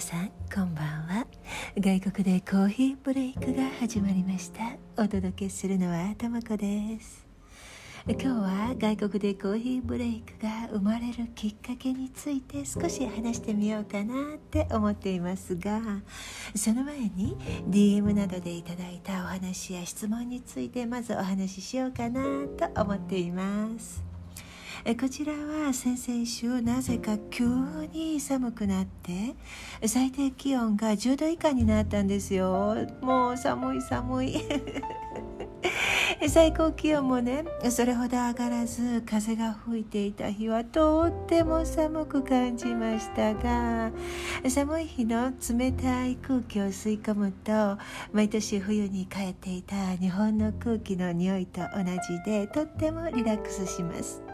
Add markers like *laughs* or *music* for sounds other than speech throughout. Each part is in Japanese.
さんこんばんは。外国でコーヒーブレイクが始まりました。お届けするのはたまこです。今日は外国でコーヒーブレイクが生まれるきっかけについて少し話してみようかなって思っていますがその前に DM などでいただいたお話や質問についてまずお話ししようかなと思っています。えこちらは先々週なぜか急に寒くなって最低気温が10度以下になったんですよ。もう寒い寒い。最高気温もねそれほど上がらず風が吹いていた日はとっても寒く感じましたが寒い日の冷たい空気を吸い込むと毎年冬に帰っていた日本の空気の匂いと同じでとってもリラックスします。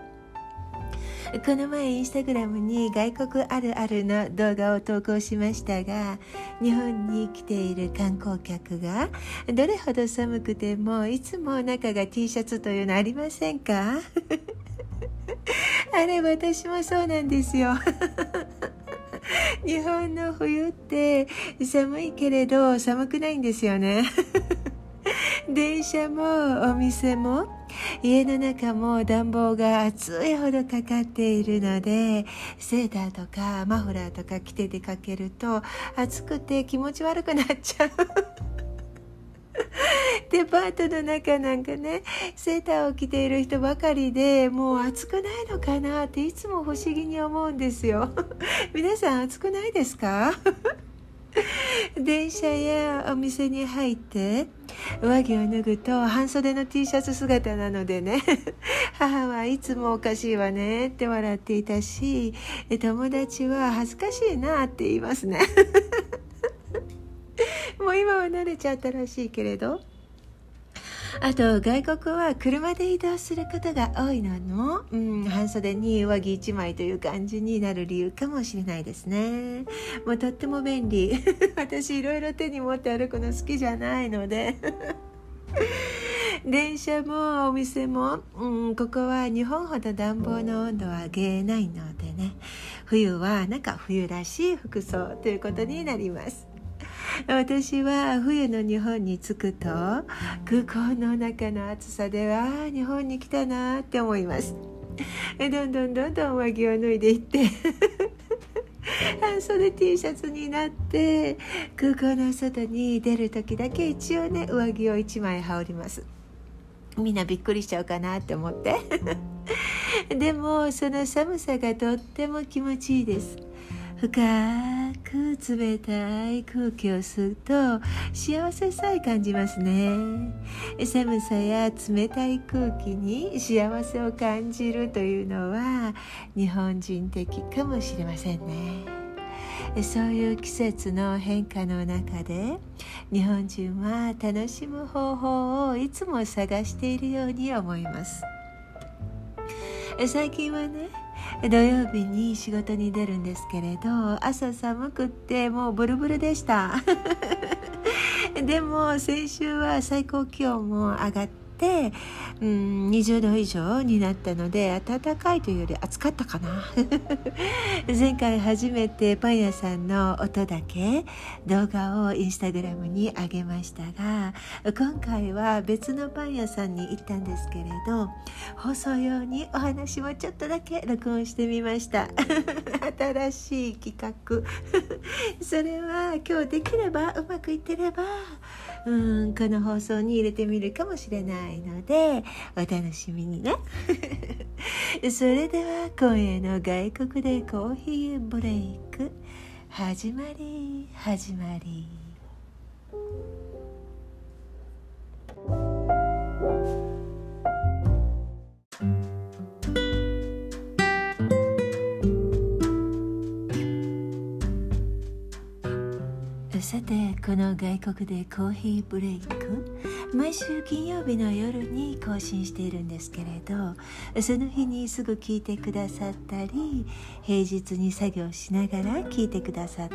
この前インスタグラムに外国あるあるの動画を投稿しましたが日本に来ている観光客がどれほど寒くてもいつも中が T シャツというのありませんか？*laughs* あれ私もそうなんですよ。*laughs* 日本の冬って寒いけれど寒くないんですよね。*laughs* 電車もお店も家の中も暖房が暑いほどかかっているのでセーターとかマフラーとか着て出かけると暑くて気持ち悪くなっちゃう。*laughs* デパートの中なんかねセーターを着ている人ばかりでもう暑くないのかなっていつも不思議に思うんですよ。皆さん暑くないですか？*laughs* 電車やお店に入って上着を脱ぐと半袖の T シャツ姿なのでね *laughs* 母はいつもおかしいわねって笑っていたし友達は恥ずかしいなって言いますね。*laughs* もう今は慣れちゃったらしいけれど。あと外国は車で移動することが多いの。も、うん、半袖に上着1枚という感じになる理由かもしれないですね。もうとっても便利。*laughs* 私いろいろ手に持って歩くの好きじゃないので。*laughs* 電車もお店も、うん、ここは日本ほど暖房の温度は上げないのでね。冬はなんか冬らしい服装ということになります。私は冬の日本に着くと空港の中の暑さでは日本に来たなって思います。どんどんどんどん上着を脱いでいって。*laughs* 半袖 T シャツになって空港の外に出る時だけ一応ね上着を1枚羽織ります。みんなびっくりしちゃうかなって思って。*laughs* でもその寒さがとっても気持ちいいです。深く冷たい空気を吸うと幸せさえ感じますね。寒さや冷たい空気に幸せを感じるというのは日本人的かもしれませんね。そういう季節の変化の中で日本人は楽しむ方法をいつも探しているように思います。最近はね土曜日に仕事に出るんですけれど朝寒くってもうブルブルでした。*laughs* でも先週は最高気温も上がって、うん、20度以上になったので暖かいというより暑かったかな。*laughs* 前回初めてパン屋さんの音だけ動画をインスタグラムに上げましたが今回は別のパン屋さんに行ったんですけれど放送用にお話もちょっとだけ *laughs* 録音してみました。*laughs* 新しい企画。それは今日できればうまくいってればうんこの放送に入れてみるかもしれないのでお楽しみにね。*laughs* それでは今夜の外国でコーヒーブレイク始まり始まり。の外国でコーヒーブレイク毎週金曜日の夜に更新しているんですけれどその日にすぐ聞いてくださったり平日に作業しながら聞いてくださった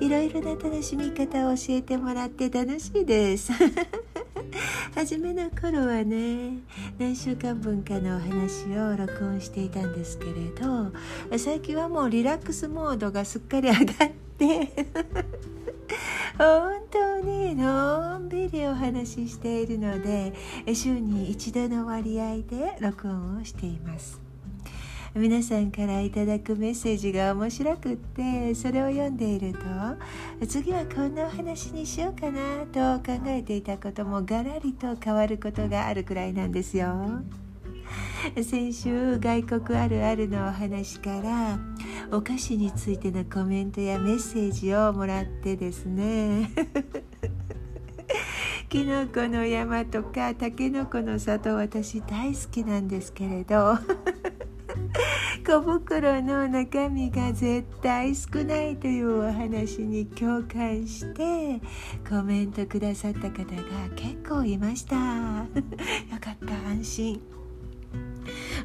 りいろいろな楽しみ方を教えてもらって楽しいです。*laughs* 初めの頃はね何週間分かのお話を録音していたんですけれど最近はもうリラックスモードがすっかり上がって *laughs* 本当にのんびりお話ししているので週に一度の割合で録音をしています皆さんからいただくメッセージが面白くってそれを読んでいると次はこんなお話にしようかなと考えていたこともガラリと変わることがあるくらいなんですよ。*laughs* 先週外国あるあるのお話からお菓子についてのコメントやメッセージをもらってですね。きのこの山とかたけのこの里私大好きなんですけれど。*laughs* 小袋の中身が絶対少ないというお話に共感してコメントくださった方が結構いました。*laughs* よかった安心。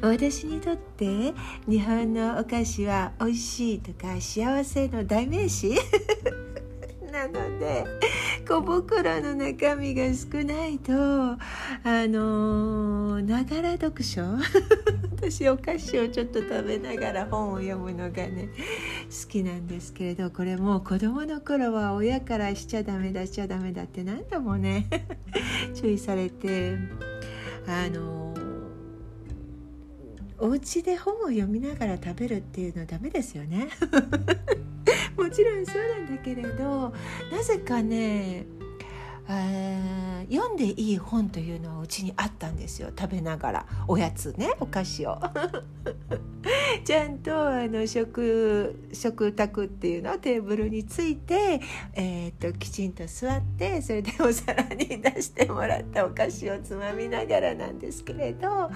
私にとって日本のお菓子は美味しいとか幸せの代名詞？*laughs* なので小袋の中身が少ないとあのながら読書？*laughs* 私お菓子をちょっと食べながら本を読むのがね好きなんですけれどこれもう子供の頃は親からしちゃダメだしちゃダメだって何度もね *laughs* 注意されてあのお家で本を読みながら食べるっていうのはダメですよね。*laughs* もちろんそうなんだけれどなぜかね読んでいい本というのはうちにあったんですよ。食べながら。おやつね。お菓子を。*laughs* ちゃんとあの食食卓っていうのテーブルについて、えー、っときちんと座ってそれでお皿に出してもらったお菓子をつまみながらなんですけれど、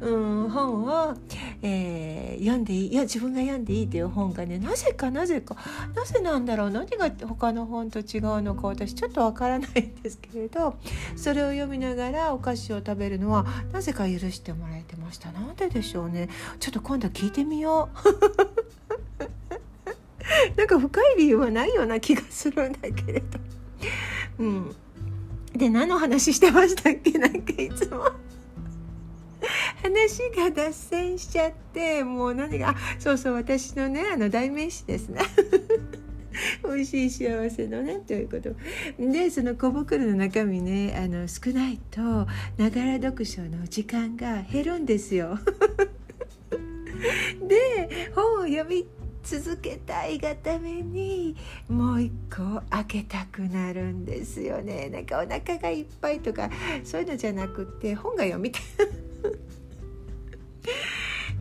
うん、本を、えー、読んでいい。いや自分が読んでいいという本がねなぜかなぜか。なぜなんだろう。何が他の本と違うのか私ちょっとわからないんですけれどそれを読みながらお菓子を食べるのはなぜか許してもらえてました。なんででしょうね。ちょっと今度聞いてみよう。*laughs* なんか深い理由はないような気がするんだけれど。うん。で何の話してましたっけ？なんかいつも。話が脱線しちゃってもう何があそうそう私のねあの代名詞ですね。*laughs* 美味しい幸せのねということ。でその小袋の中身ねあの少ないとながら読書の時間が減るんですよ。*laughs* で本を読み続けたいがためにもう一個開けたくなるんですよね。なんかお腹がいっぱいとかそういうのじゃなくて本が読みたい。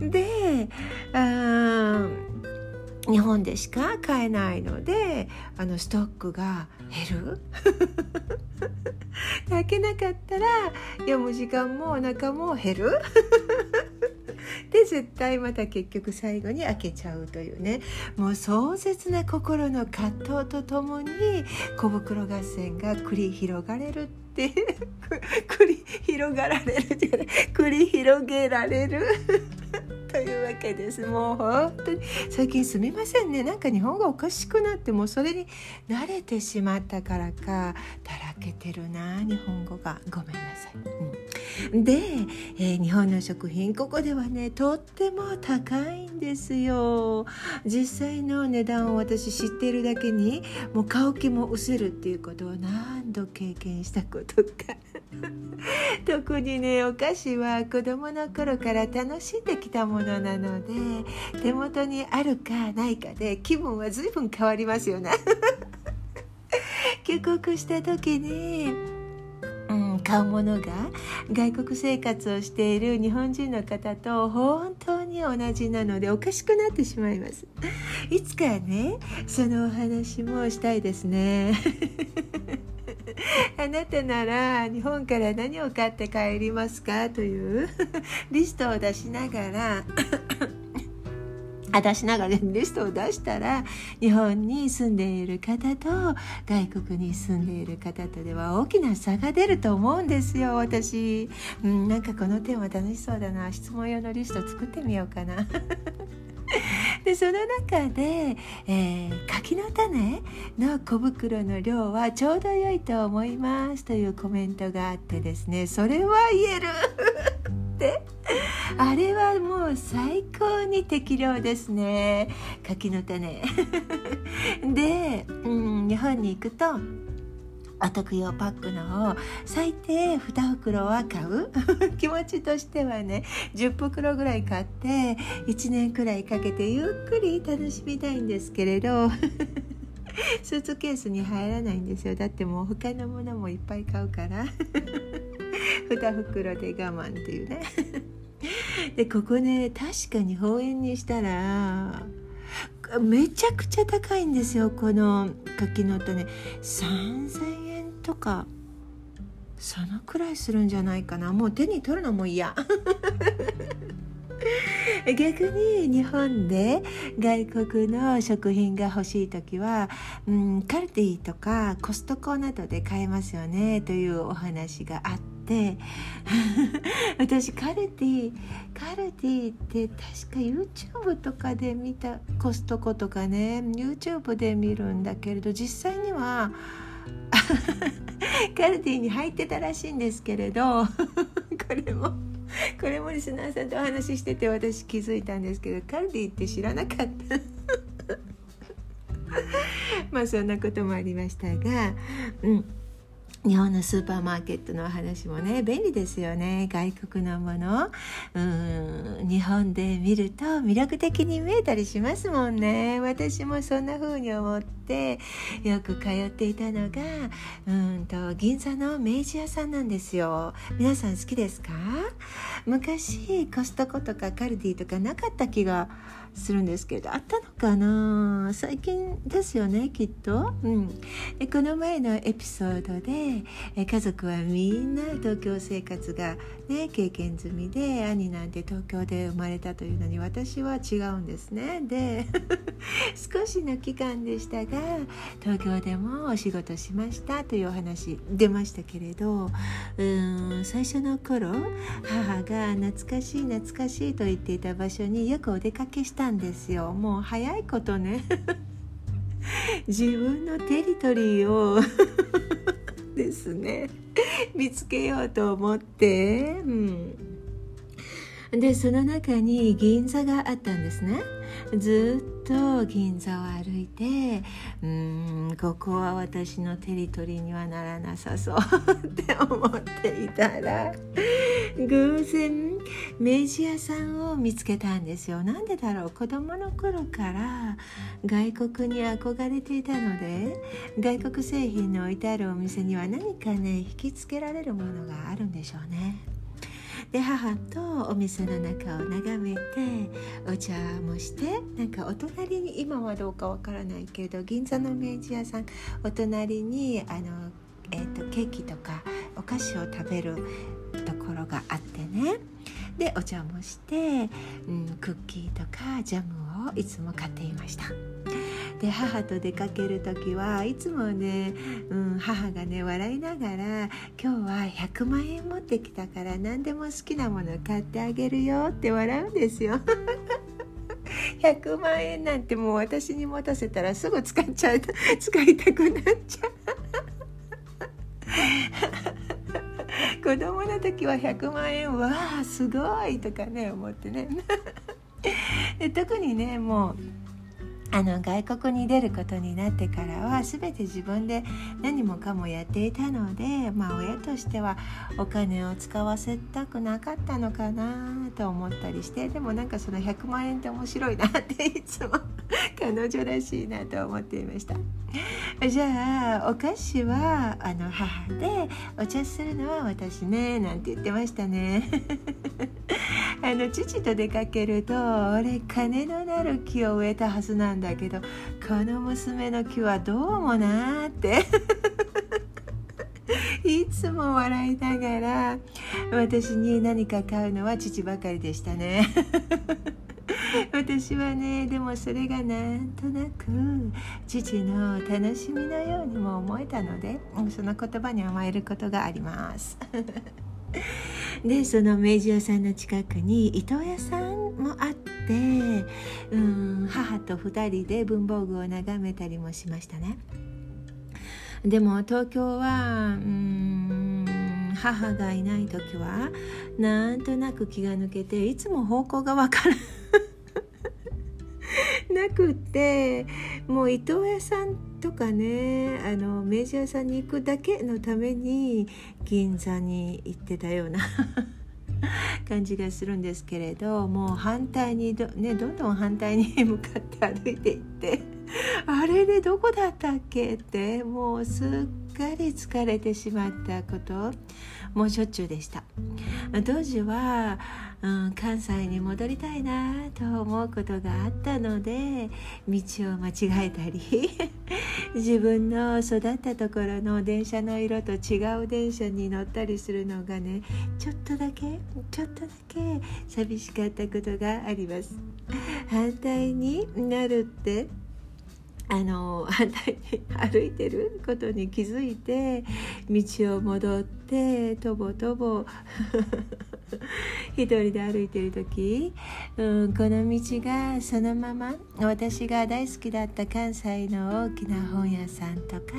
*laughs* であ日本でしか買えないのであのストックが減る。*laughs* 開けなかったら読む時間もお腹も減る。*laughs* で絶対また結局最後に開けちゃうというね。もう壮絶な心の葛藤とともに小袋合戦が繰り広がれるって *laughs* 繰り広がられるじゃない。繰り広げられる。というわけです。もう本当に最近すみませんね。なんか日本語おかしくなってもうそれに慣れてしまったからか。だらけてるな日本語が。ごめんなさい、うん、で、えー、日本の食品ここではねとっても高いんですよ。実際の値段を私知っているだけにもう買う気も失せるっていうことを何度経験したことか。*laughs* 特にねお菓子は子どもの頃から楽しんできたものなので手元にあるかないかで気分は随分変わりますよね。*laughs* 帰国した時にうん、買うものが外国生活をしている日本人の方と本当に同じなのでおかしくなってしまいますいつかねそのお話もしたいですね *laughs* *laughs* あなたなら日本から何を買って帰りますかという *laughs* リストを出しながら *coughs* 出しながらリストを出したら日本に住んでいる方と外国に住んでいる方とでは大きな差が出ると思うんですよ私、うん、なんかこのテーマ楽しそうだな。質問用のリスト作ってみようかな。*laughs* *laughs* でその中で、えー、柿の種の小袋の量はちょうど良いと思いますというコメントがあってですねそれは言える *laughs* って。あれはもう最高に適量ですね。柿の種。*laughs* で、うん、日本に行くとお得用パックの方最低2袋は買う？*laughs* 気持ちとしてはね10袋ぐらい買って1年くらいかけてゆっくり楽しみたいんですけれど。*laughs* スーツケースに入らないんですよ。だってもう他のものもいっぱい買うから。*laughs* 2袋で我慢っていうね。でここね確かに放円にしたらめちゃくちゃ高いんですよ。この柿の種3000円とかそのくらいするんじゃないかな。もう手に取るのも嫌。*laughs* 逆に日本で外国の食品が欲しい時は、うん、カルディとかコストコなどで買えますよね。というお話があって。*laughs* 私カルディカルディって確か YouTube とかで見たコストコとかね YouTube で見るんだけれど実際には *laughs* カルディに入ってたらしいんですけれど *laughs* これもこれもリスナーさんとお話ししてて私気づいたんですけどカルディって知らなかった。*laughs* まあそんなこともありましたがうん。日本のスーパーマーケットの話もね便利ですよね。外国のもの。うん。日本で見ると魅力的に見えたりしますもんね。私もそんな風に思ってよく通っていたのがうんと銀座の明治屋さんなんですよ。皆さん好きですか？昔コストコとかカルディとかなかった気がするんですけどあったのかな？最近ですよねきっと、うん、でこの前のエピソードで家族はみんな東京生活が、ね、経験済みで兄なんて東京で生まれたというのに私は違うんですね。で *laughs* 少しの期間でしたが東京でもお仕事しましたというお話出ましたけれどうん最初の頃母が懐かしい懐かしいと言っていた場所によくお出かけしたんですよ。もう早いことね。*laughs* 自分のテリトリーを *laughs* ですね。見つけようと思って、うん、でその中に銀座があったんですね。ずっと銀座を歩いてうんここは私のテリトリーにはならなさそうって思っていたら偶然明治屋さんを見つけたんですよ。なんでだろう？子供の頃から外国に憧れていたので外国製品の置いてあるお店には何かね引きつけられるものがあるんでしょうね。で母とお店の中を眺めてお茶もしてなんかお隣に今はどうかわからないけど銀座の明治屋さんお隣にあの、えーと、ケーキとかお菓子を食べるところがあってねでお茶もして、うん、クッキーとかジャムをいつも買っていました。で母と出かける時はいつもね、うん、母がね笑いながら「今日は100万円持ってきたから何でも好きなもの買ってあげるよ」って笑うんですよ。*laughs* 100万円なんてもう私に持たせたらすぐ使っちゃう使いたくなっちゃう *laughs* 子供の時は100万円わあすごいとかね思ってね *laughs* 特にねもうあの外国に出ることになってからは全て自分で何もかもやっていたので、まあ、親としてはお金を使わせたくなかったのかなと思ったりしてでもなんかその100万円って面白いなっていつも *laughs* 彼女らしいなと思っていました。じゃあお菓子はあの母でお茶するのは私ねなんて言ってましたね。*laughs* あの父と出かけると俺金のなる木を植えたはずなんだだけどこの娘の木はどうもなーって。*laughs* いつも笑いながら私に何か買うのは父ばかりでしたね。*laughs* 私はねでもそれがなんとなく父の楽しみのようにも思えたのでその言葉に甘えることがあります。*laughs* でその明治屋さんの近くに伊藤屋さんもあってで、うん、母と2人で文房具を眺めたりもしましたね。でも東京はうん母がいない時はなんとなく気が抜けていつも方向がわから *laughs* なくってもう伊藤屋さんとかねあの明治屋さんに行くだけのために銀座に行ってたような。*laughs* 感じがするんですけれどもう反対にど,、ね、どんどん反対に向かって歩いていって *laughs* あれでどこだったっけってもうすっかり疲れてしまったこともうしょっちゅうでした。当時は、うん、関西に戻りたいなと思うことがあったので道を間違えたり *laughs* 自分の育ったところの電車の色と違う電車に乗ったりするのがねちょっとだけちょっとだけ寂しかったことがあります。反対になるってあの反対に歩いてることに気づいて道を戻ってとぼとぼ。*laughs* 一人で歩いてる時、うん、この道がそのまま。私が大好きだった関西の大きな本屋さんとか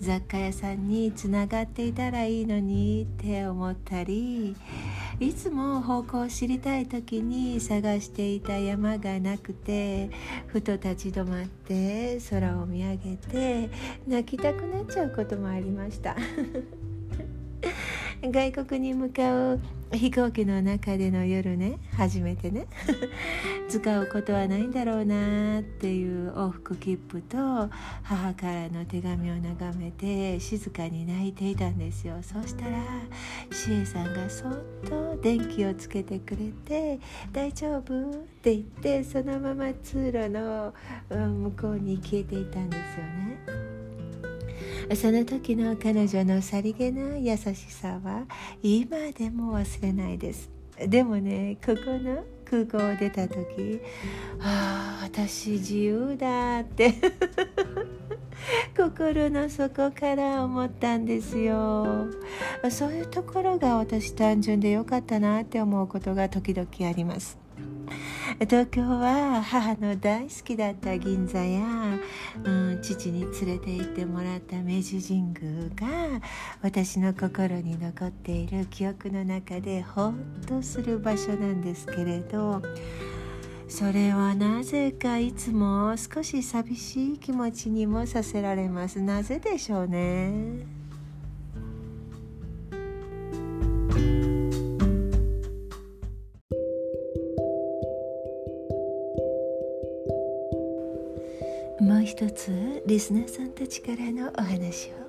雑貨屋さんにつながっていたらいいのにって思ったりいつも方向を知りたい時に探していた山がなくてふと立ち止まって空を見上げて泣きたくなっちゃうこともありました。*laughs* 外国に向かう飛行機の中での夜ね初めてね *laughs* 使うことはないんだろうなっていう往復切符と母からの手紙を眺めて静かに泣いていたんですよそしたらしえさんがそっと電気をつけてくれて「大丈夫?」って言ってそのまま通路の向こうに消えていたんですよね。その時の彼女のさりげない優しさは今でも忘れないです。でもねここの空港を出た時ああ私自由だって。*laughs* 心の底から思ったんですよ。そういうところが私単純でよかったなって思うことが時々あります。東京は母の大好きだった銀座や、うん、父に連れて行ってもらった明治神宮が私の心に残っている記憶の中でほっとする場所なんですけれどそれはなぜかいつも少し寂しい気持ちにもさせられます。なぜでしょうね。つリスナーさんたちからのお話を。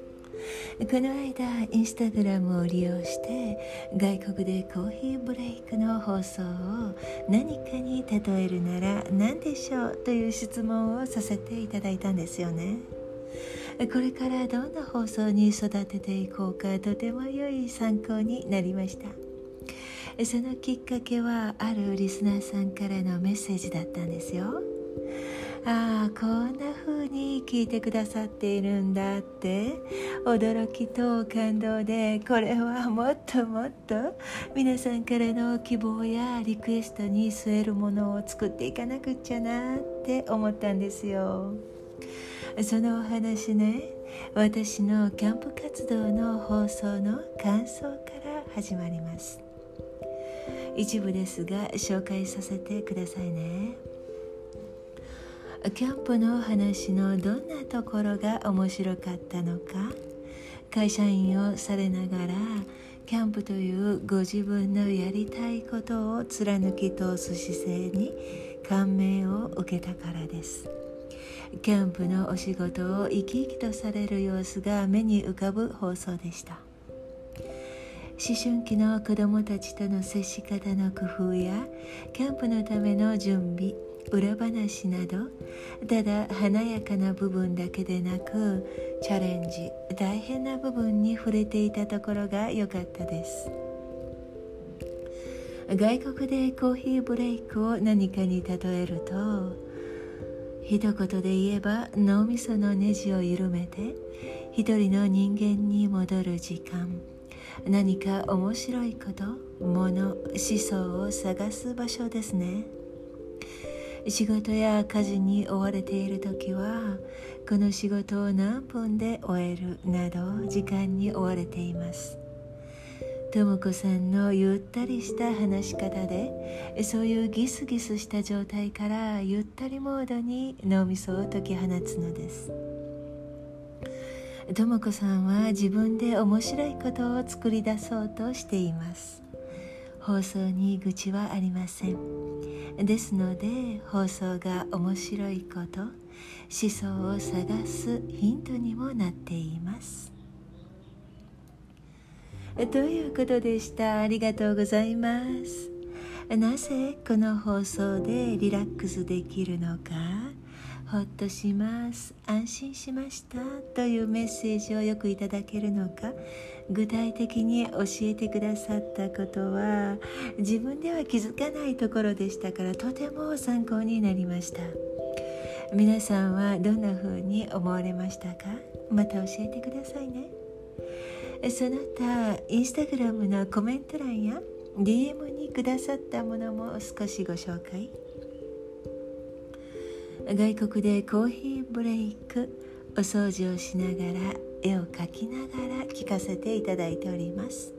この間インスタグラムを利用して外国でコーヒーブレイクの放送を何かに例えるなら何でしょうという質問をさせていただいたんですよね。これからどんな放送に育てていこうかとても良い参考になりました。そのきっかけはあるリスナーさんからのメッセージだったんですよ。ああこんな風に聞いてくださっているんだって。驚きと感動でこれはもっともっと皆さんからの希望やリクエストに据えるものを作っていかなくっちゃなって思ったんですよ。そのお話ね私のキャンプ活動の放送の感想から始まります。一部ですが紹介させてくださいね。キャンプの話のどんなところが面白かったのか？会社員をされながらキャンプというご自分のやりたいことを貫き通す姿勢に感銘を受けたからです。キャンプのお仕事を生き生きとされる様子が目に浮かぶ放送でした。思春期の子どもたちとの接し方の工夫やキャンプのための準備裏話などただ華やかな部分だけでなくチャレンジ大変な部分に触れていたところが良かったです。外国でコーヒーブレイクを何かに例えると一言で言えば脳みそのネジを緩めて一人の人間に戻る時間何か面白いこと物思想を探す場所ですね。仕事や家事に追われている時はこの仕事を何分で終えるなど時間に追われています。とも子さんのゆったりした話し方でそういうギスギスした状態からゆったりモードに脳みそを解き放つのです。とも子さんは自分で面白いことを作り出そうとしています。放送に愚痴はありません。ですので放送が面白いこと思想を探すヒントにもなっています。ということでした？ありがとうございます。なぜこの放送でリラックスできるのか？ほっとします。安心しました。というメッセージをよくいただけるのか。具体的に教えてくださったことは自分では気づかないところでしたからとても参考になりました。皆さんはどんな風に思われましたか？また教えてくださいね。その他インスタグラムのコメント欄や DM にくださったものも少しご紹介。外国でコーヒーブレイクお掃除をしながら絵を描きながら聞かせていただいております。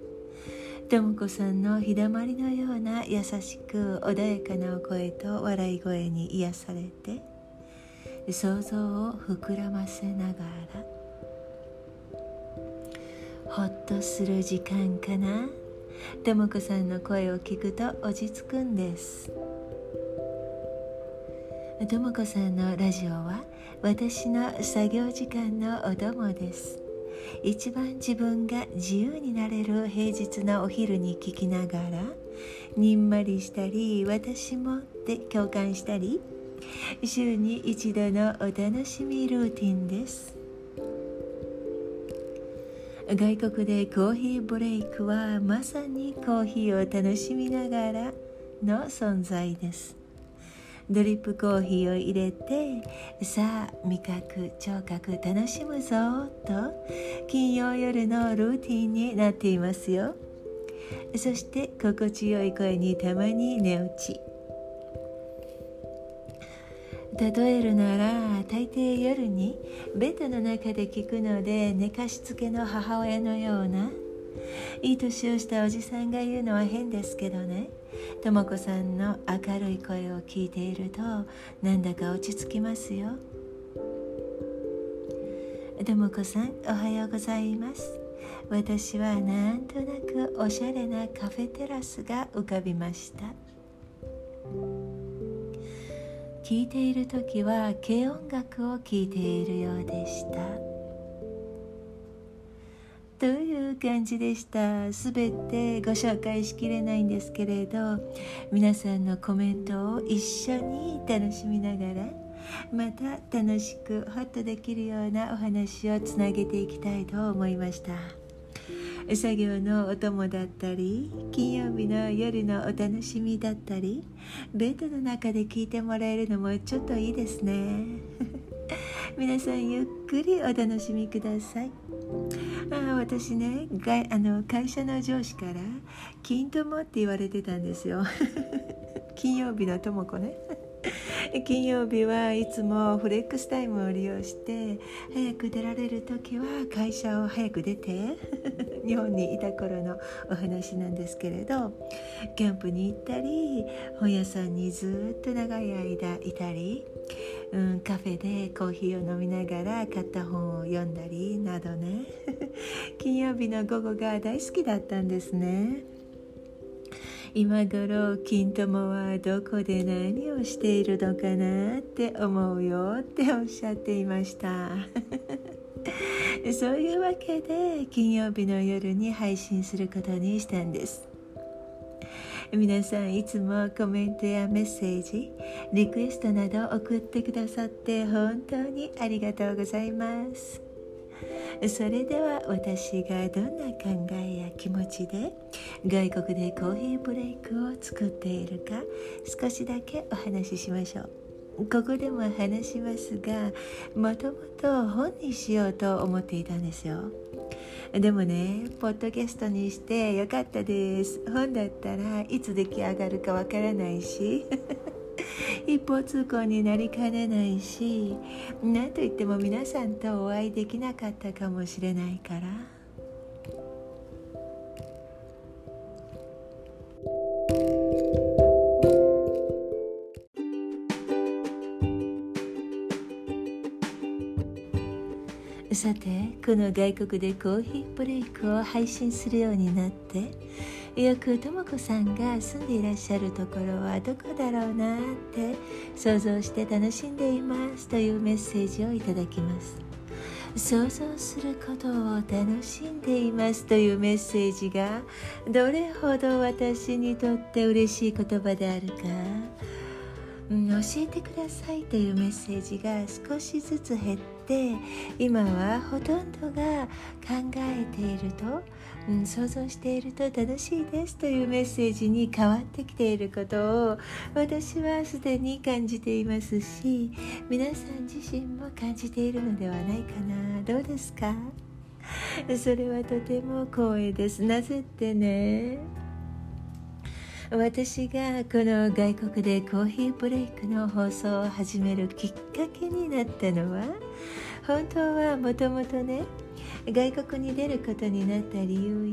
とも子さんの日だまりのような優しく穏やかなお声と笑い声に癒されて想像を膨らませながらほっとする時間かな？とも子さんの声を聞くと落ち着くんです。とも子さんのラジオは私の作業時間のお供です。一番自分が自由になれる平日のお昼に聞きながらにんまりしたり私もって共感したり週に一度のお楽しみルーティンです。外国でコーヒーブレイクはまさにコーヒーを楽しみながらの存在です。ドリップコーヒーを入れてさあ味覚聴覚楽しむぞと金曜夜のルーティンになっていますよ。そして心地よい声にたまに寝落ち。例えるなら大抵夜にベッドの中で聞くので寝かしつけの母親のようないい年をしたおじさんが言うのは変ですけどね。とも子さんの明るい声を聞いているとなんだか落ち着きますよ。とも子さんおはようございます。私はなんとなくおしゃれなカフェテラスが浮かびました。聴いている時は軽音楽を聴いているようでした。という感じでした。全てご紹介しきれないんですけれど皆さんのコメントを一緒に楽しみながらまた楽しくホッとできるようなお話をつなげていきたいと思いました。作業のお供だったり金曜日の夜のお楽しみだったりベッドの中で聞いてもらえるのもちょっといいですね。皆さんゆっくりお楽しみください。あ私ねがあの会社の上司から「金友」って言われてたんですよ。*laughs* 金曜日のとも子ね。*laughs* 金曜日はいつもフレックスタイムを利用して早く出られる時は会社を早く出て *laughs* 日本にいた頃のお話なんですけれどキャンプに行ったり本屋さんにずっと長い間いたり、うん、カフェでコーヒーを飲みながら買った本を読んだりなどね。*laughs* 金曜日の午後が大好きだったんですね。今頃金友はどこで何をしているのかなって思うよっておっしゃっていました。*laughs* そういうわけで金曜日の夜に配信することにしたんです。皆さんいつもコメントやメッセージリクエストなど送ってくださって本当にありがとうございます。それでは私がどんな考えや気持ちで外国でコーヒーブレイクを作っているか少しだけお話ししましょう。ここでも話しますがもともと本にしようと思っていたんですよ。でもねポッドキャストにしてよかったです本だったらいつ出来上がるかわからないし *laughs* 一方通行になりかねないし何といっても皆さんとお会いできなかったかもしれないから。さてこの外国でコーヒーブレイクを配信するようになってよくとも子さんが住んでいらっしゃるところはどこだろうなって想像して楽しんでいますというメッセージをいただきます。想像することを楽しんでいますというメッセージがどれほど私にとって嬉しい言葉であるか、教えてくださいというメッセージが少しずつ減って今はほとんどが考えていると、うん、想像していると楽しいですというメッセージに変わってきていることを私はすでに感じていますし皆さん自身も感じているのではないかな。どうですか？それはとても光栄です。なぜってね。私がこの外国でコーヒーブレイクの放送を始めるきっかけになったのは本当はもともとね外国に出ることになった理由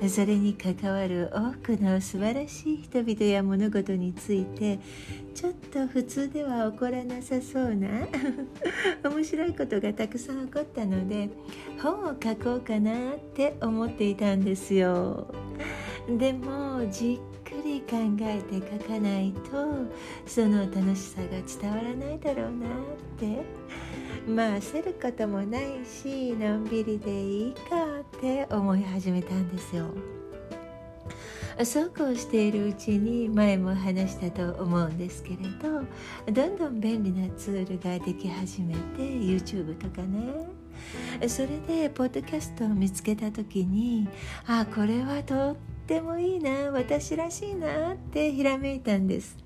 やそれに関わる多くの素晴らしい人々や物事についてちょっと普通では起こらなさそうな *laughs* 面白いことがたくさん起こったので本を書こうかなって思っていたんですよ。でもじっくり考えて書かないとその楽しさが伝わらないだろうなって。まあ焦ることもないしのんびりでいいかって思い始めたんですよ。そうこうしているうちに前も話したと思うんですけれどどんどん便利なツールができ始めて YouTube とかね。それでポッドキャストを見つけた時にあこれはとっってもいいな私らしいなってひらめいたんです。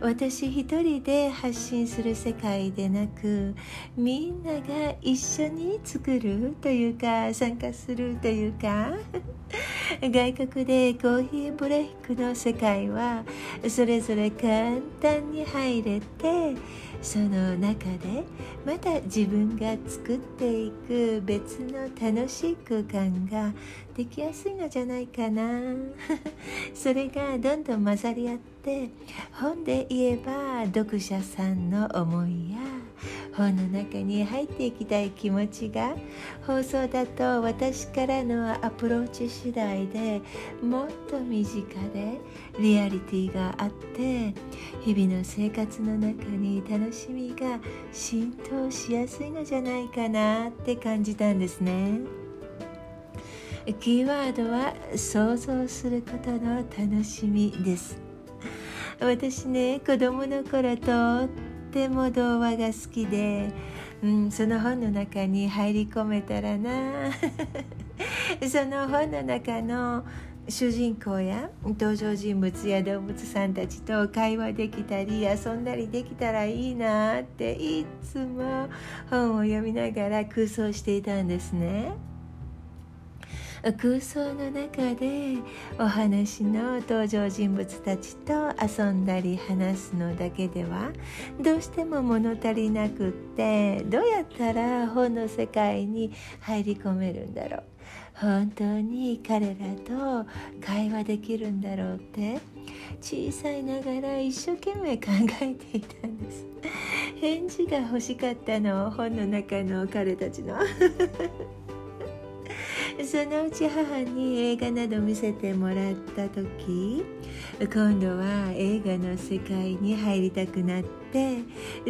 私一人で発信する世界でなくみんなが一緒に作るというか参加するというか *laughs* 外国でコーヒーブレイクの世界はそれぞれ簡単に入れてその中でまた自分が作っていく別の楽しい空間ができやすいのじゃないかな。*laughs* それがどんどん混ざり合って本で言えば読者さんの思いや本の中に入っていきたい気持ちが放送だと私からのアプローチ次第でもっと身近でリアリティがあって日々の生活の中に楽しみが浸透しやすいのじゃないかなって感じたんですね。キーワードは想像することの楽しみです。私ね子供の頃とっても童話が好きで、うん、その本の中に入り込めたらな *laughs* その本の中の主人公や登場人物や動物さんたちと会話できたり遊んだりできたらいいなっていつも本を読みながら空想していたんですね。空想の中でお話の登場人物たちと遊んだり話すのだけではどうしても物足りなくってどうやったら本の世界に入り込めるんだろう。本当に彼らと会話できるんだろうって小さいながら一生懸命考えていたんです。返事が欲しかったの本の中の彼たちの。そのうち母に映画など見せてもらった時今度は映画の世界に入りたくなって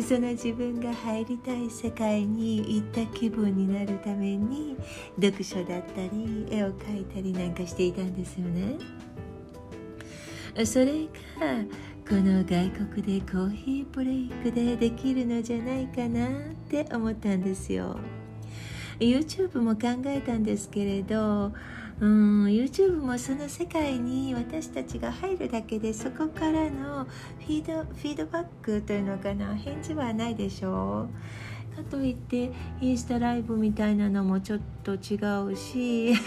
その自分が入りたい世界に行った気分になるために読書だったり絵を描いたりなんかしていたんですよね。それがこの外国でコーヒーブレイクでできるのじゃないかなって思ったんですよ。YouTube も考えたんですけれどうん YouTube もその世界に私たちが入るだけでそこからのフィードフィードバックというのかな返事はないでしょう。かといってインスタライブみたいなのもちょっと違うし *laughs*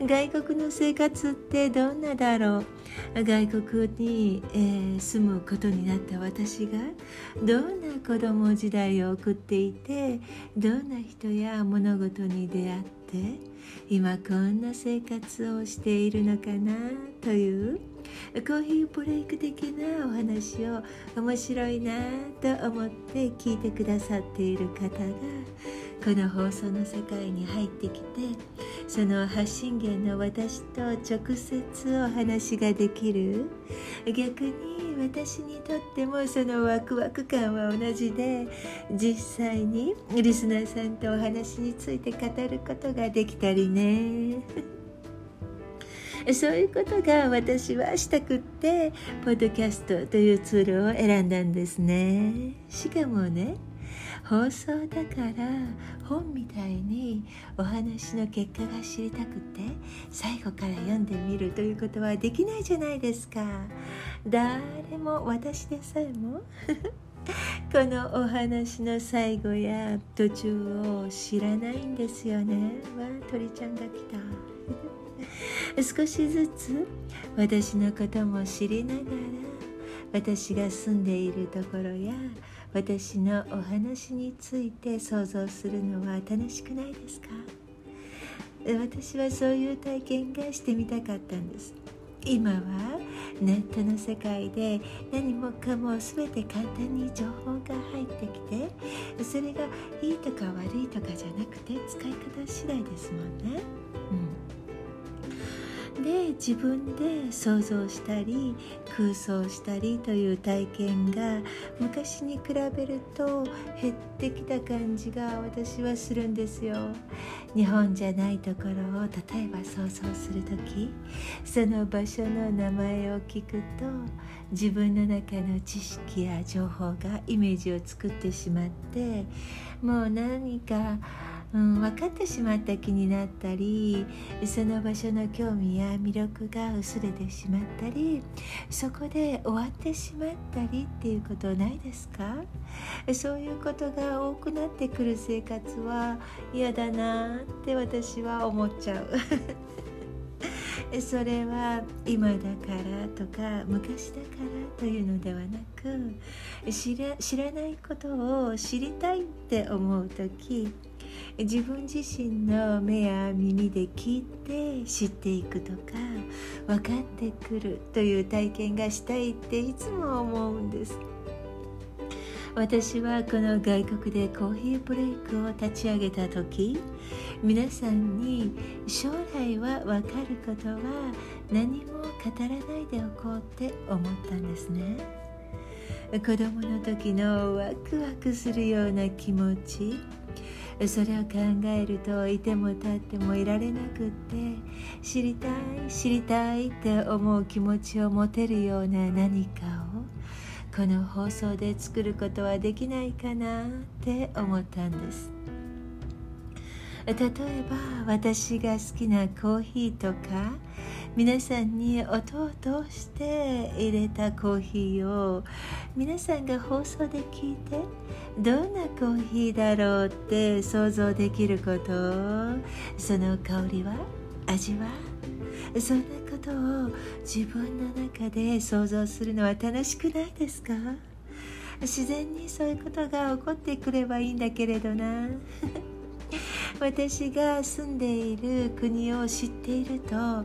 外国の生活ってどんなだろう。外国に、えー、住むことになった私がどんな子供時代を送っていてどんな人や物事に出会って今こんな生活をしているのかなというコーヒーブレイク的なお話を面白いなと思って聞いてくださっている方がこの放送の世界に入ってきてその発信源の私と直接お話ができる逆に私にとってもそのワクワク感は同じで実際にリスナーさんとお話について語ることができたりね。*laughs* そういうことが私はしたくってポッドキャストというツールを選んだんですねしかもね放送だから本みたいにお話の結果が知りたくて最後から読んでみるということはできないじゃないですか。誰も私でさえも *laughs* このお話の最後や途中を知らないんですよね。わ鳥ちゃんが来た。*laughs* 少しずつ私のことも知りながら私が住んでいるところや私のお話について想像するのは楽しくないですか？私はそういう体験がしてみたかったんです。今はネットの世界で何もかも全て簡単に情報が入ってきてそれがいいとか悪いとかじゃなくて使い方次第ですもんね。うん。で自分で想像したり空想したりという体験が昔に比べると減ってきた感じが私はするんですよ。日本じゃないところを例えば想像する時その場所の名前を聞くと自分の中の知識や情報がイメージを作ってしまってもう何かうん、分かってしまった気になったりその場所の興味や魅力が薄れてしまったりそこで終わってしまったりっていうことないですか？そういうことが多くなってくる生活は嫌だなって私は思っちゃう。*laughs* それは今だからとか昔だからというのではなく知ら知らないことを知りたいって思う時自分自身の目や耳で聞いて知っていくとか分かってくるという体験がしたいっていつも思うんです私はこの外国でコーヒーブレイクを立ち上げた時皆さんに将来は分かることは何も語らないでおこうって思ったんですね子供の時のワクワクするような気持ちそれを考えるといても立ってもいられなくって知りたい知りたいって思う気持ちを持てるような何かをこの放送で作ることはできないかなって思ったんです。例えば私が好きなコーヒーとか皆さんに音を通して入れたコーヒーを皆さんが放送で聞いてどんなコーヒーだろうって想像できること？その香りは？味は？そんなことを自分の中で想像するのは楽しくないですか？自然にそういうことが起こってくればいいんだけれどな。*laughs* 私が住んでいる国を知っているとああ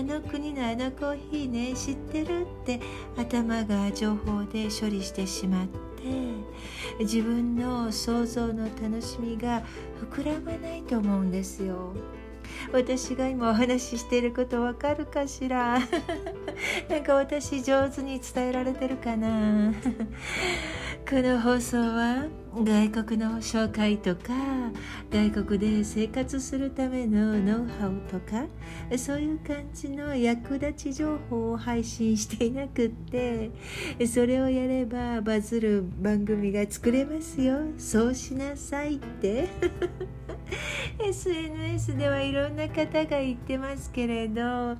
あの国のあのコーヒーね知ってるって頭が情報で処理してしまって自分の想像の楽しみが膨らまないと思うんですよ。私が今お話ししていることわかるかしら？*laughs* なんか私上手に伝えられてるかな？*laughs* この放送は外国の紹介とか外国で生活するためのノウハウとかそういう感じの役立ち情報を配信していなくってそれをやればバズる番組が作れますよ。そうしなさいって。*laughs* SNS ではいろんな方が言ってますけれど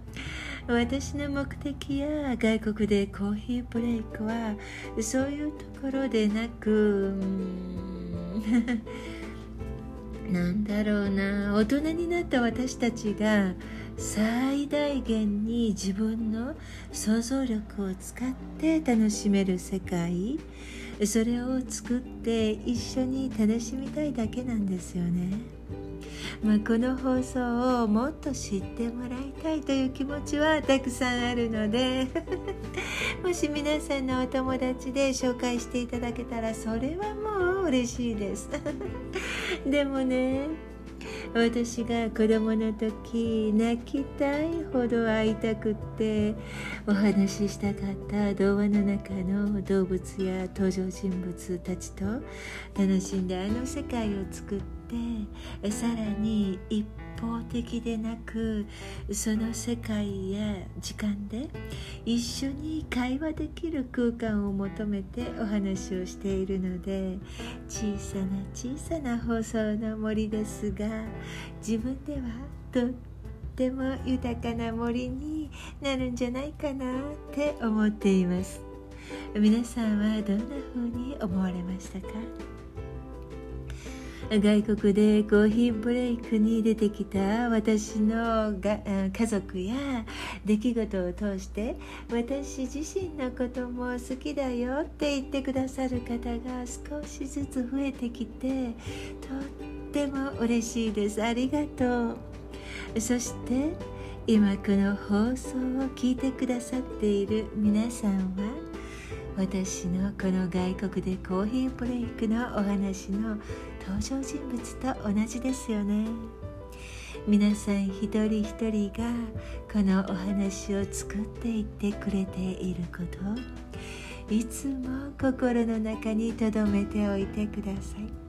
私の目的や外国でコーヒーブレイクはそういうところでなく *laughs* なんだろうな大人になった私たちが最大限に自分の想像力を使って楽しめる世界。それを作って一緒に楽しみたいだけなんですよね。まあ、この放送をもっと知ってもらいたいという気持ちはたくさんあるので *laughs* もし皆さんのお友達で紹介していただけたらそれはもう嬉しいです *laughs* でもね私が子供の時泣きたいほど会いたくってお話ししたかった童話の中の動物や登場人物たちと楽しんであの世界を作ってさらに一方的でなくその世界や時間で一緒に会話できる空間を求めてお話をしているので小さな小さな放送の森ですが自分ではとっても豊かな森になるんじゃないかなって思っています。皆さんはどんな風に思われましたか？外国でコーヒーブレイクに出てきた私のが家族や出来事を通して私自身のことも好きだよって言ってくださる方が少しずつ増えてきてとっても嬉しいです。ありがとう。そして今この放送を聞いてくださっている皆さんは私のこの外国でコーヒーブレイクのお話の登場人物と同じですよね。皆さん一人一人がこのお話を作っていってくれていることいつも心の中に留めておいてください。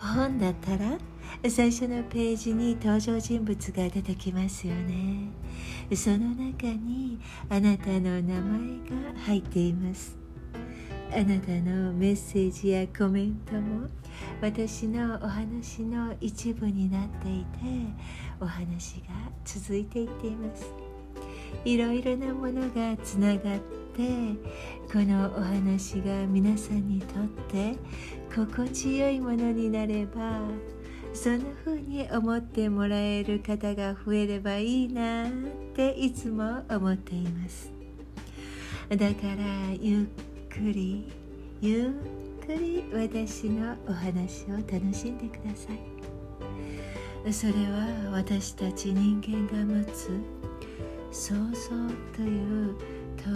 本だったら最初のページに登場人物が出てきますよね。その中にあなたの名前が入っています。あなたのメッセージやコメントも私のお話の一部になっていてお話が続いていっています。いろいろなものがつながってこのお話が皆さんにとって心地よいものになればそんな風に思ってもらえる方が増えればいいなっていつも思っています。だからゆっくりゆっくり私のお話を楽しんでください。それは私たち人間が持つ想像というとっ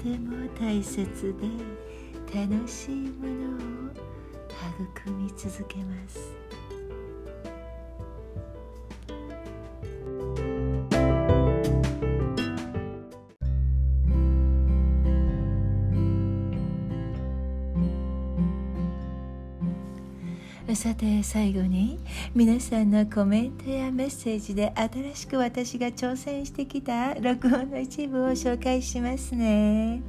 ても大切で楽しいものを育み続けます。さて最後に皆さんのコメントやメッセージで新しく私が挑戦してきた録音の一部を紹介しますね。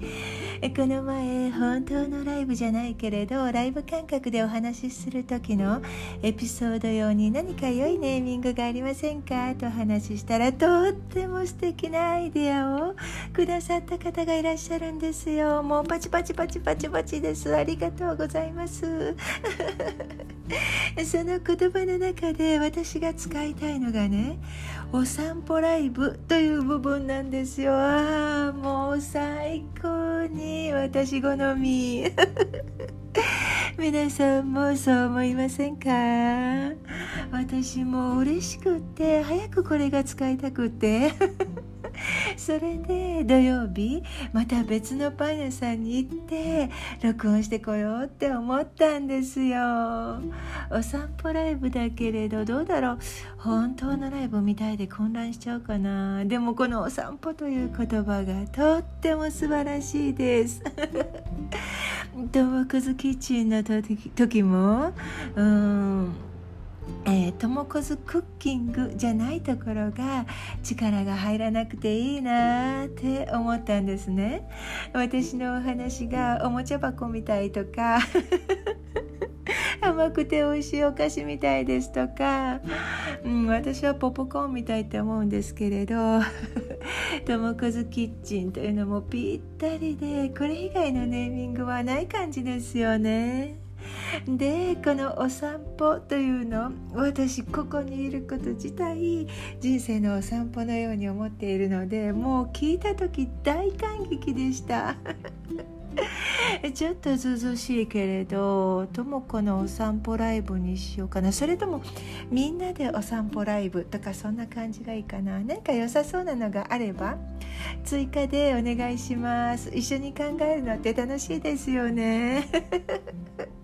この前本当のライブじゃないけれどライブ感覚でお話しする時のエピソード用に何か良いネーミングがありませんかと話したらとっても素敵なアイデアをくださった方がいらっしゃるんですよ。もうパチパチパチパチパチです。ありがとうございます。*laughs* *laughs* その言葉の中で私が使いたいのがねお散歩ライブという部分なんですよ。ああもう最高に私好み。*laughs* 皆さんもそう思いませんか？私も嬉しくって早くこれが使いたくって。*laughs* *laughs* それで土曜日また別のパン屋さんに行って録音してこようって思ったんですよ。お散歩ライブだけれどどうだろう？本当のライブみたいで混乱しちゃうかな。でもこのお散歩という言葉がとっても素晴らしいです。トモクズキッチンの時もうんえー、ともこずクッキングじゃないところが力が入らなくていいなって思ったんですね。私のお話がおもちゃ箱みたいとか *laughs* 甘くて美味しいお菓子みたいですとか、うん、私はポップコーンみたいって思うんですけれど *laughs* ともこずキッチンというのもぴったりでこれ以外のネーミングはない感じですよね。でこのお散歩というの私ここにいること自体人生のお散歩のように思っているのでもう聞いた時大感激でした。*laughs* ちょっとずずしいけれどとも子のお散歩ライブにしようかな。それともみんなでお散歩ライブとかそんな感じがいいかな。何か良さそうなのがあれば追加でお願いします。一緒に考えるのって楽しいですよね。*laughs*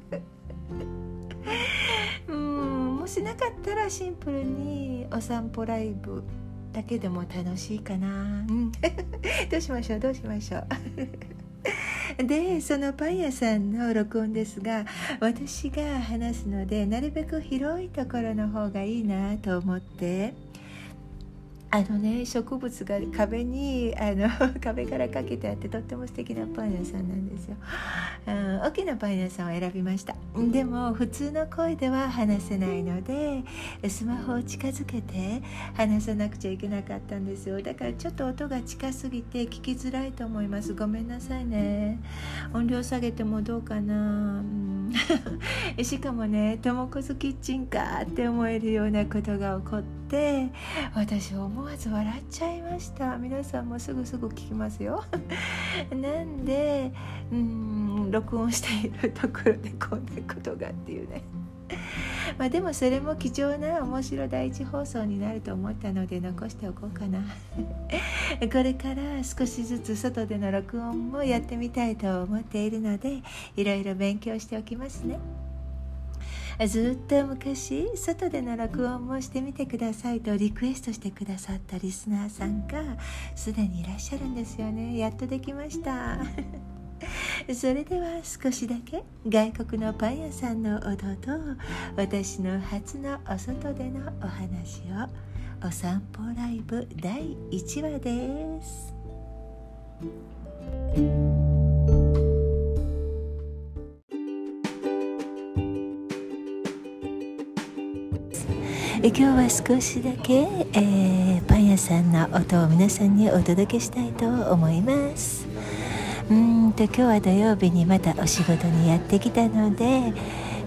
うんもしなかったらシンプルにお散歩ライブだけでも楽しいかな、うん、*laughs* どうしましょう？どうしましょう？*laughs* でそのパン屋さんの録音ですが私が話すのでなるべく広いところの方がいいなと思ってあのね植物が壁にあの *laughs* 壁からかけてあってとっても素敵なパン屋さんなんですよ、うん、大きなパン屋さんを選びました。でも普通の声では話せないのでスマホを近づけて話さなくちゃいけなかったんですよ。だからちょっと音が近すぎて聞きづらいと思います。ごめんなさいね。音量下げてもどうかな、うん。*laughs* しかもね「ともこずキッチンか」って思えるようなことが起こって私思わず笑っちゃいました。皆さんもすぐすぐ聞きますよ。なんでうん録音しているところでこんなことがっていうね。まあでもそれも貴重な面白第一放送になると思ったので残しておこうかな。*laughs* これから少しずつ外での録音もやってみたいと思っているのでいろいろ勉強しておきますねずっと昔外での録音もしてみてくださいとリクエストしてくださったリスナーさんがすでにいらっしゃるんですよね。やっとできました。*laughs* それでは少しだけ外国のパン屋さんの音と私の初のお外でのお話をお散歩ライブ第1話です。今日は少しだけ、えー、パン屋さんの音を皆さんにお届けしたいと思います。うんと今日は土曜日にまたお仕事にやってきたので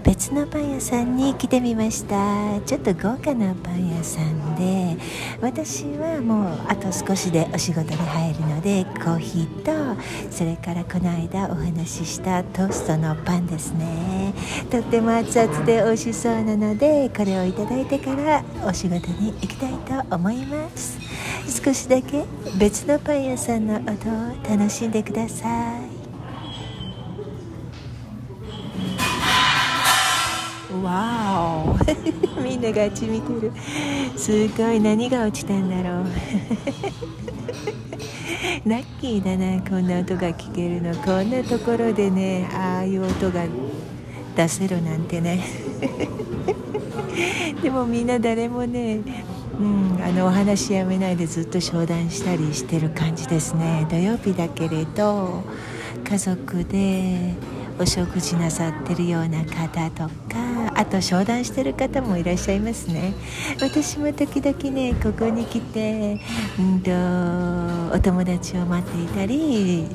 別のパン屋さんに来てみました。ちょっと豪華なパン屋さんで私はもうあと少しでお仕事に入るのでコーヒーとそれからこの間お話ししたトーストのパンですね。とっても熱々で美味しそうなのでこれをいただいてからお仕事に行きたいと思います。少しだけ別のパン屋さんの音を楽しんでください。わお *laughs* みんながあち見てるすごい何が落ちたんだろう。*laughs* ラッキーだなこんな音が聞けるの。こんなところでねああいう音が出せるなんてね。*laughs* でもみんな誰もねうん、あのお話やめないでずっと商談したりしてる感じですね。土曜日だけれど家族でお食事なさってるような方とかあと商談してる方もいらっしゃいますね。私も時々ねここに来て、うんと、お友達を待っていたり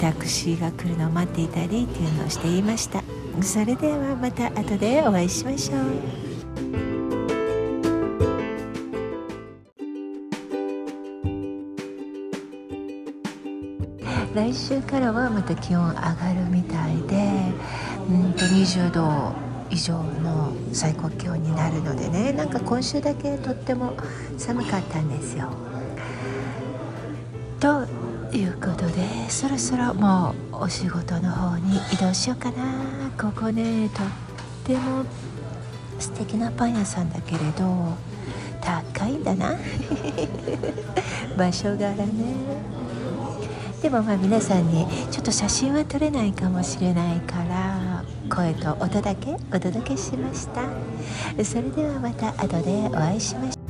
タクシーが来るのを待っていたりっていうのをしていました。それではまた後でお会いしましょう。来週からはまた気温上がるみたいでうんと20度以上の最高気温になるのでねなんか今週だけとっても寒かったんですよ。ということでそろそろもうお仕事の方に移動しようかな。ここねとっても素敵なパン屋さんだけれど高いんだな。*laughs* 場所柄ね。でもまあ皆さんにちょっと写真は撮れないかもしれないから声と音だけお届けしました。それではまた後でお会いしましょ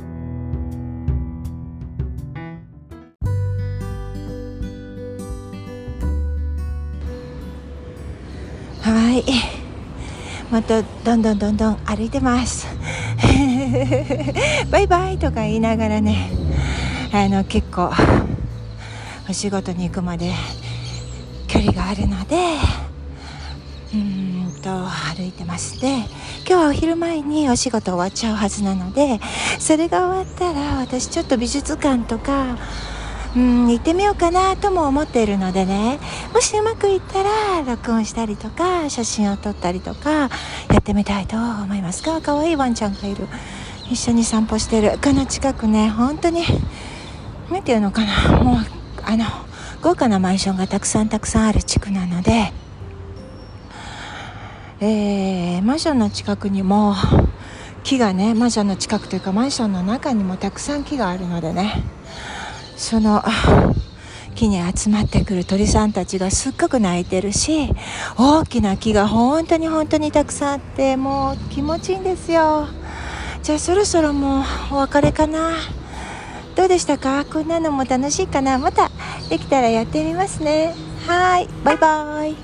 う。はい。またどんどんどんどん歩いてます。*laughs* バイバイとか言いながらねあの結構お仕事に行くまで距離があるのでうん外を歩いてますで今日はお昼前にお仕事終わっちゃうはずなのでそれが終わったら私ちょっと美術館とかうん行ってみようかなとも思っているのでねもしうまくいったら録音したりとか写真を撮ったりとかやってみたいと思います。が可愛いワンちゃんがいる。一緒に散歩してる。この近くね本当に何て言うのかな。もうあの豪華なマンションがたくさんたくさんある地区なので、えー、マンションの近くにも木がねマンションの近くというかマンションの中にもたくさん木があるのでねその木に集まってくる鳥さんたちがすっごく鳴いてるし大きな木が本当に本当にたくさんあってもう気持ちいいんですよ。じゃあそろそろもうお別れかな。どうでしたか？こんなのも楽しいかな？またできたらやってみますね。はい。バイバイ。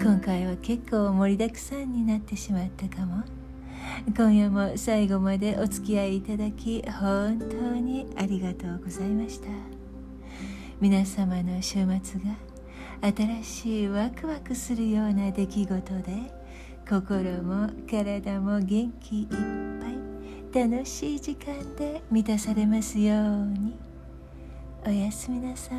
今回は結構盛りだくさんになってしまったかも。今夜も最後までお付き合いいただき本当にありがとうございました。皆様の週末が新しいワクワクするような出来事で心も体も元気いっぱい。楽しい時間で満たされますように。おやすみなさい。